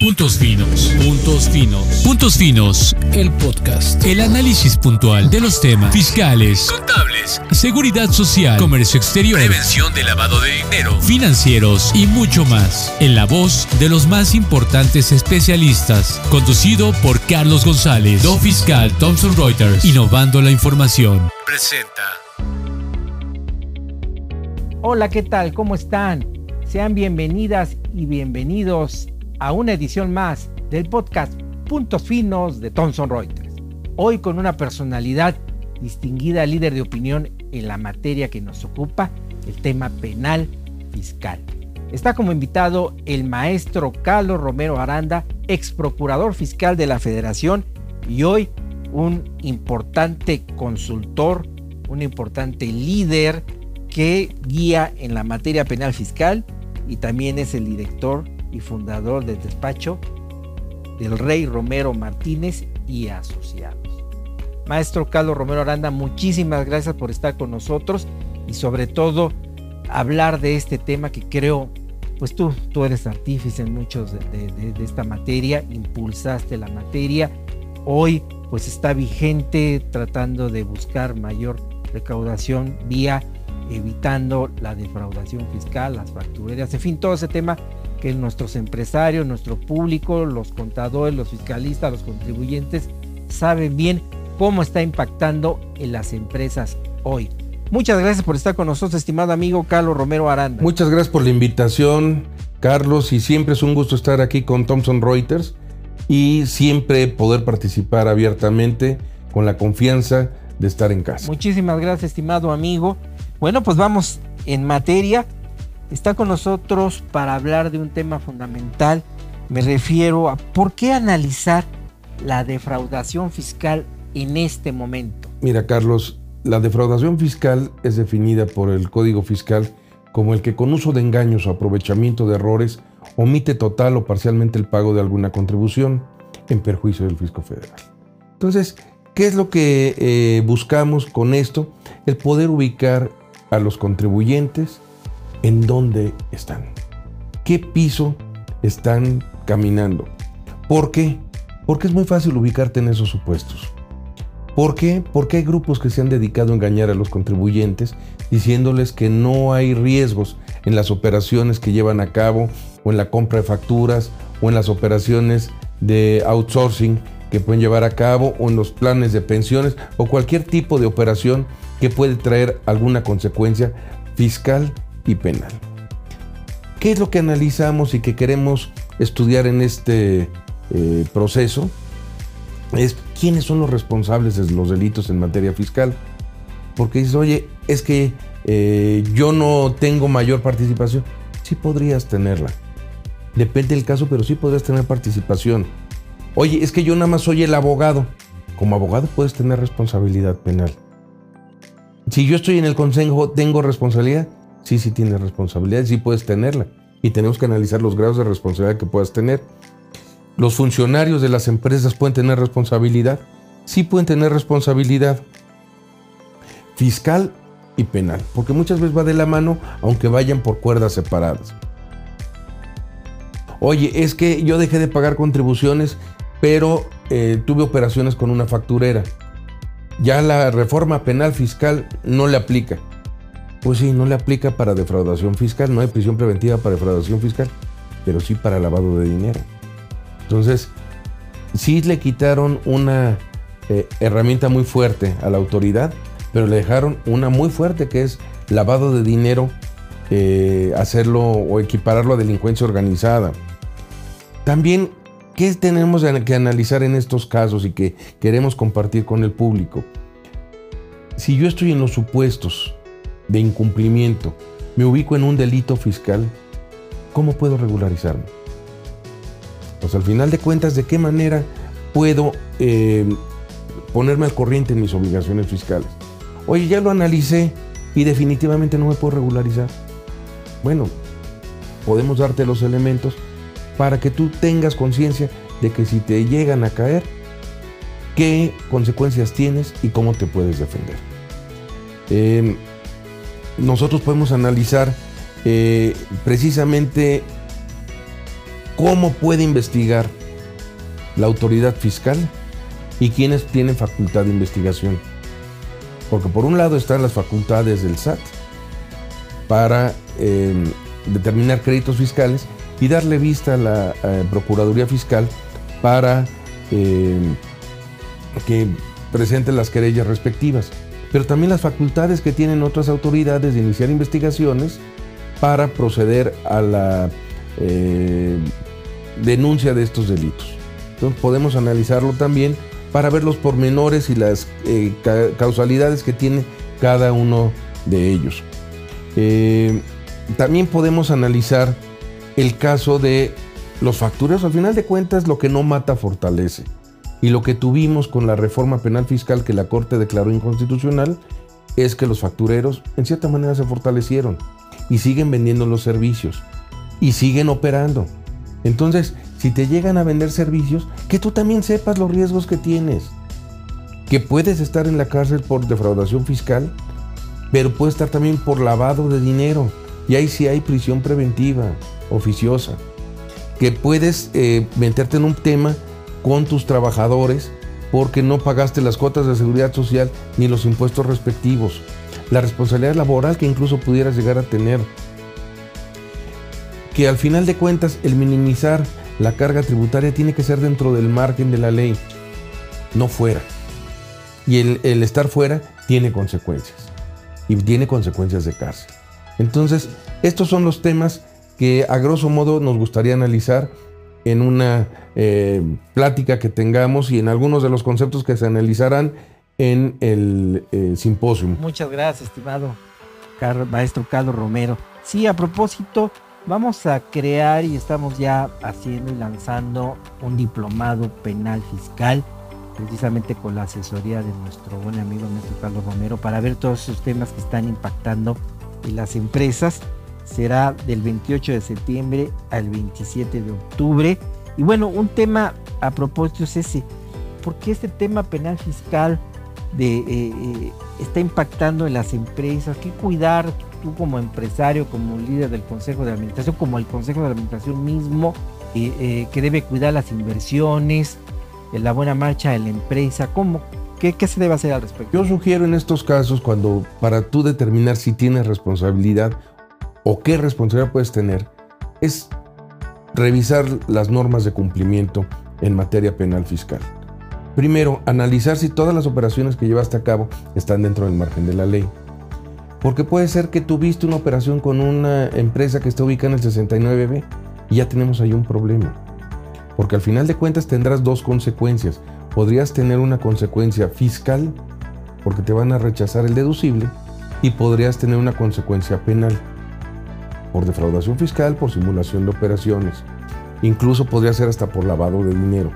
Puntos finos, puntos finos, puntos finos, el podcast, el análisis puntual de los temas fiscales, contables, seguridad social, comercio exterior, prevención de lavado de dinero, financieros y mucho más, en la voz de los más importantes especialistas, conducido por Carlos González, do fiscal Thomson Reuters, innovando la información. Presenta. Hola, ¿qué tal? ¿Cómo están? Sean bienvenidas y bienvenidos a una edición más del podcast Puntos Finos de Thomson Reuters. Hoy con una personalidad distinguida, líder de opinión en la materia que nos ocupa, el tema penal fiscal. Está como invitado el maestro Carlos Romero Aranda, ex procurador fiscal de la Federación y hoy un importante consultor, un importante líder que guía en la materia penal fiscal y también es el director y fundador del despacho del Rey Romero Martínez y Asociados. Maestro Carlos Romero Aranda, muchísimas gracias por estar con nosotros y sobre todo hablar de este tema que creo, pues tú, tú eres artífice en muchos de, de esta materia, impulsaste la materia, hoy pues está vigente tratando de buscar mayor recaudación vía evitando la defraudación fiscal, las factureras, en fin, todo ese tema que nuestros empresarios, nuestro público, los contadores, los fiscalistas, los contribuyentes saben bien cómo está impactando en las empresas hoy. Muchas gracias por estar con nosotros, estimado amigo Carlos Romero Aranda. Muchas gracias por la invitación, Carlos, y siempre es un gusto estar aquí con Thomson Reuters y siempre poder participar abiertamente con la confianza de estar en casa. Muchísimas gracias, estimado amigo. Bueno, pues vamos en materia está con nosotros para hablar de un tema fundamental. Me refiero a por qué analizar la defraudación fiscal en este momento. Mira, Carlos, la defraudación fiscal es definida por el Código Fiscal como el que con uso de engaños o aprovechamiento de errores omite total o parcialmente el pago de alguna contribución en perjuicio del fisco federal. Entonces, ¿qué es lo que eh, buscamos con esto? El poder ubicar a los contribuyentes en dónde están, qué piso están caminando. ¿Por qué? Porque es muy fácil ubicarte en esos supuestos. ¿Por qué? Porque hay grupos que se han dedicado a engañar a los contribuyentes diciéndoles que no hay riesgos en las operaciones que llevan a cabo o en la compra de facturas o en las operaciones de outsourcing que pueden llevar a cabo o en los planes de pensiones o cualquier tipo de operación que puede traer alguna consecuencia fiscal y penal. ¿Qué es lo que analizamos y que queremos estudiar en este eh, proceso? Es quiénes son los responsables de los delitos en materia fiscal. Porque dices, oye, es que eh, yo no tengo mayor participación. Sí podrías tenerla. Depende del caso, pero sí podrías tener participación. Oye, es que yo nada más soy el abogado. Como abogado puedes tener responsabilidad penal. Si yo estoy en el consejo, ¿tengo responsabilidad? Sí, sí tienes responsabilidad, sí puedes tenerla. Y tenemos que analizar los grados de responsabilidad que puedas tener. Los funcionarios de las empresas pueden tener responsabilidad. Sí pueden tener responsabilidad fiscal y penal, porque muchas veces va de la mano, aunque vayan por cuerdas separadas. Oye, es que yo dejé de pagar contribuciones, pero eh, tuve operaciones con una facturera. Ya la reforma penal fiscal no le aplica. Pues sí, no le aplica para defraudación fiscal, no hay prisión preventiva para defraudación fiscal, pero sí para lavado de dinero. Entonces, sí le quitaron una eh, herramienta muy fuerte a la autoridad, pero le dejaron una muy fuerte que es lavado de dinero, eh, hacerlo o equipararlo a delincuencia organizada. También, ¿qué tenemos que analizar en estos casos y que queremos compartir con el público? Si yo estoy en los supuestos de incumplimiento, me ubico en un delito fiscal, ¿cómo puedo regularizarme? Pues al final de cuentas, ¿de qué manera puedo eh, ponerme al corriente en mis obligaciones fiscales? Oye, ya lo analicé y definitivamente no me puedo regularizar. Bueno, podemos darte los elementos para que tú tengas conciencia de que si te llegan a caer, qué consecuencias tienes y cómo te puedes defender. Eh, nosotros podemos analizar eh, precisamente ¿cómo puede investigar la autoridad fiscal y quiénes tienen facultad de investigación? Porque por un lado están las facultades del SAT para eh, determinar créditos fiscales y darle vista a la eh, Procuraduría Fiscal para eh, que presente las querellas respectivas. Pero también las facultades que tienen otras autoridades de iniciar investigaciones para proceder a la denuncia de estos delitos. Entonces podemos analizarlo también para ver los pormenores y las causalidades que tiene cada uno de ellos. Eh, también podemos analizar el caso de los factureros. Al final de cuentas, lo que no mata fortalece. Y lo que tuvimos con la reforma penal fiscal que la Corte declaró inconstitucional es que los factureros en cierta manera se fortalecieron y siguen vendiendo los servicios y siguen operando. Entonces, si te llegan a vender servicios, que tú también sepas los riesgos que tienes. Que puedes estar en la cárcel por defraudación fiscal pero puede estar también por lavado de dinero. Y ahí sí hay prisión preventiva, oficiosa. Que puedes eh, meterte en un tema con tus trabajadores porque no pagaste las cuotas de seguridad social ni los impuestos respectivos. La responsabilidad laboral que incluso pudieras llegar a tener. Que al final de cuentas el minimizar la carga tributaria tiene que ser dentro del margen de la ley, no fuera. Y el, el estar fuera tiene consecuencias y tiene consecuencias de cárcel. Entonces, estos son los temas que a grosso modo nos gustaría analizar en una eh, plática que tengamos y en algunos de los conceptos que se analizarán en el eh, simposio. Muchas gracias, estimado maestro Carlos Romero. Sí, a propósito, vamos a crear y estamos ya haciendo y lanzando un diplomado penal fiscal precisamente con la asesoría de nuestro buen amigo nuestro Carlos Romero para ver todos esos temas que están impactando en las empresas. Será del 28 de septiembre al 27 de octubre. Y bueno, un tema a propósito es ese. ¿Por qué este tema penal fiscal de, eh, eh, está impactando en las empresas? ¿Qué cuidar tú como empresario, como líder del Consejo de Administración, como el Consejo de Administración mismo, eh, que debe cuidar las inversiones? la buena marcha de la empresa? ¿Cómo? ¿Qué, ¿Qué, se debe hacer al respecto? Yo sugiero en estos casos, cuando para tú determinar si tienes responsabilidad o qué responsabilidad puedes tener, es revisar las normas de cumplimiento en materia penal fiscal. Primero, analizar si todas las operaciones que llevaste a cabo están dentro del margen de la ley. Porque puede ser que tuviste una operación con una empresa que está ubicada en el 69B y ya tenemos ahí un problema. Porque al final de cuentas tendrás dos consecuencias. Podrías tener una consecuencia fiscal, porque te van a rechazar el deducible, y podrías tener una consecuencia penal, por defraudación fiscal, por simulación de operaciones. Incluso podría ser hasta por lavado de dinero.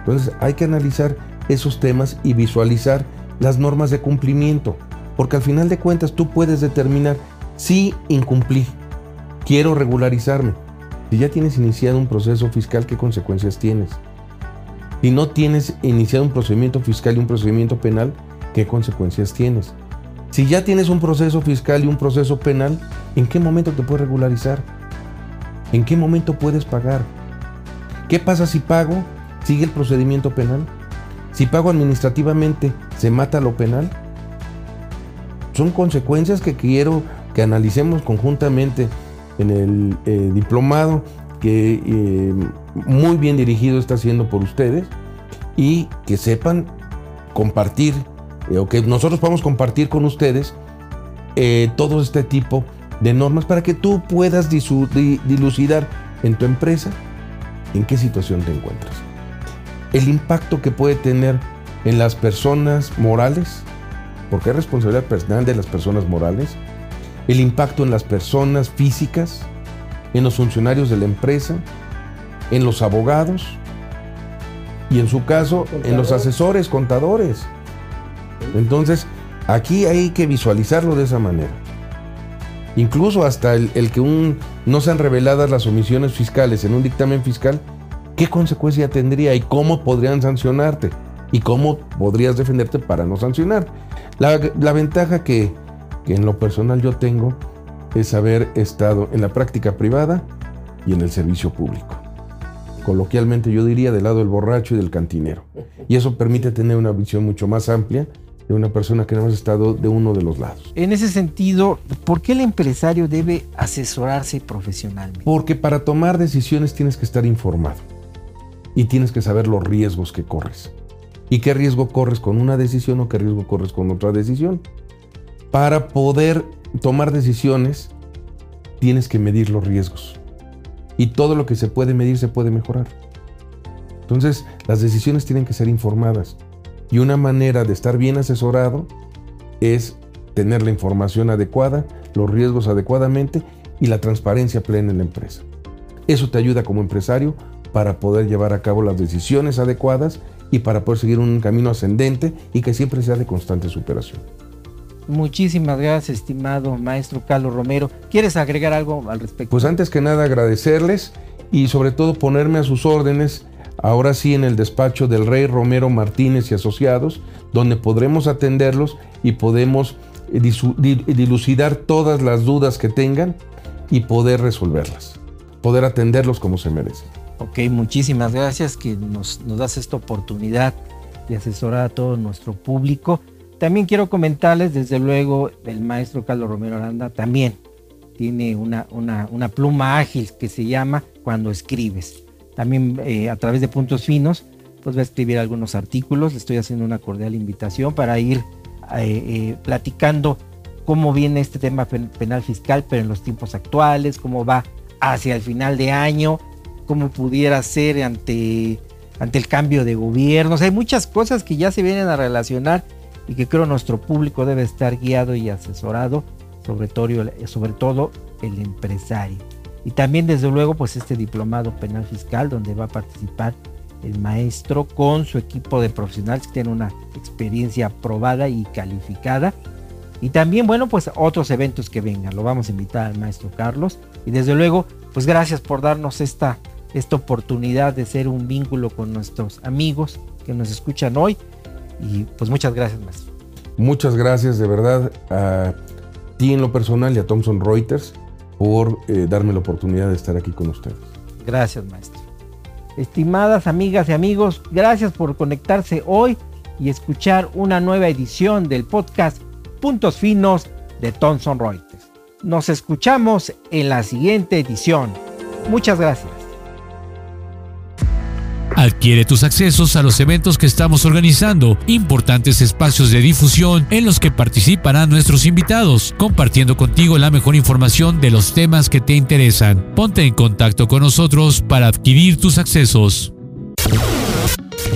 Entonces hay que analizar esos temas y visualizar las normas de cumplimiento, porque al final de cuentas tú puedes determinar si incumplí, quiero regularizarme, si ya tienes iniciado un proceso fiscal, ¿qué consecuencias tienes? Si no tienes iniciado un procedimiento fiscal y un procedimiento penal, ¿qué consecuencias tienes? Si ya tienes un proceso fiscal y un proceso penal, ¿en qué momento te puedes regularizar? ¿En qué momento puedes pagar? ¿Qué pasa si pago? ¿Sigue el procedimiento penal? Si pago administrativamente, ¿se mata lo penal? Son consecuencias que quiero que analicemos conjuntamente en el eh, diplomado que eh, muy bien dirigido está haciendo por ustedes y que sepan compartir eh, o que nosotros podamos compartir con ustedes todo este tipo de normas para que tú puedas dilucidar en tu empresa en qué situación te encuentras. El impacto que puede tener en las personas morales, porque es responsabilidad personal de las personas morales, el impacto en las personas físicas, en los funcionarios de la empresa, en los abogados y en su caso en los asesores, contadores. Entonces, aquí hay que visualizarlo de esa manera. Incluso hasta el, que un, no sean reveladas las omisiones fiscales en un dictamen fiscal, ¿qué consecuencia tendría y cómo podrían sancionarte? ¿Y cómo podrías defenderte para no sancionar? La, ventaja que, que en lo personal yo tengo es haber estado en la práctica privada y en el servicio público. coloquialmente yo diría, del lado del borracho y del cantinero. Y eso permite tener una visión mucho más amplia de una persona que no ha estado de uno de los lados. En ese sentido, ¿por qué el empresario debe asesorarse profesionalmente? Porque para tomar decisiones tienes que estar informado y tienes que saber los riesgos que corres. ¿Y qué riesgo corres con una decisión o qué riesgo corres con otra decisión? Para poder tomar decisiones tienes que medir los riesgos. Y todo lo que se puede medir se puede mejorar. Entonces, las decisiones tienen que ser informadas. Y una manera de estar bien asesorado es tener la información adecuada, los riesgos adecuadamente y la transparencia plena en la empresa. Eso te ayuda como empresario para poder llevar a cabo las decisiones adecuadas y para poder seguir un camino ascendente y que siempre sea de constante superación. Muchísimas gracias, estimado maestro Carlos Romero. ¿Quieres agregar algo al respecto? Pues antes que nada agradecerles y sobre todo ponerme a sus órdenes ahora sí en el despacho del Rey Romero Martínez y Asociados, donde podremos atenderlos y podemos eh, dilucidar todas las dudas que tengan y poder resolverlas, poder atenderlos como se merece. Ok, muchísimas gracias que nos, das esta oportunidad de asesorar a todo nuestro público. También quiero comentarles, desde luego, el maestro Carlos Romero Aranda también tiene una, una pluma ágil que se llama Cuando escribes también eh, a través de puntos finos, pues va a escribir algunos artículos. Le estoy haciendo una cordial invitación para ir eh, eh, platicando cómo viene este tema penal fiscal, pero en los tiempos actuales, cómo va hacia el final de año, cómo pudiera ser ante, ante el cambio de gobierno. hay muchas cosas que ya se vienen a relacionar y que creo nuestro público debe estar guiado y asesorado, sobre todo el empresario. Y también desde luego pues este diplomado penal fiscal donde va a participar el maestro con su equipo de profesionales que tienen una experiencia probada y calificada. Y también, bueno, pues otros eventos que vengan. Lo vamos a invitar al maestro Carlos. Y desde luego, pues gracias por darnos esta, esta oportunidad de ser un vínculo con nuestros amigos que nos escuchan hoy. Y pues muchas gracias, maestro. Muchas gracias de verdad a ti en lo personal y a Thomson Reuters por eh, darme la oportunidad de estar aquí con ustedes. Gracias, maestro. Estimadas amigas y amigos, gracias por conectarse hoy y escuchar una nueva edición del podcast Puntos Finos de Thomson Reuters. Nos escuchamos en la siguiente edición. Muchas gracias. Adquiere tus accesos a los eventos que estamos organizando, importantes espacios de difusión en los que participarán nuestros invitados, compartiendo contigo la mejor información de los temas que te interesan. Ponte en contacto con nosotros para adquirir tus accesos.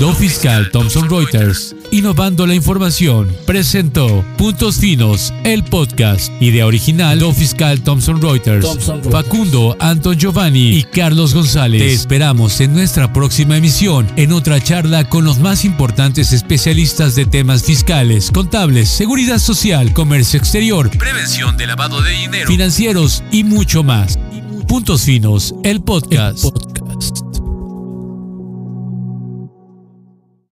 Do Fiscal Thomson Reuters, innovando la información, presentó Puntos Finos, el podcast, idea original Do Fiscal Thomson Reuters, Facundo, Anton Giovanni y Carlos González. Te esperamos en nuestra próxima emisión, en otra charla con los más importantes especialistas de temas fiscales, contables, seguridad social, comercio exterior, prevención de lavado de dinero, financieros y mucho más. Puntos Finos, el podcast.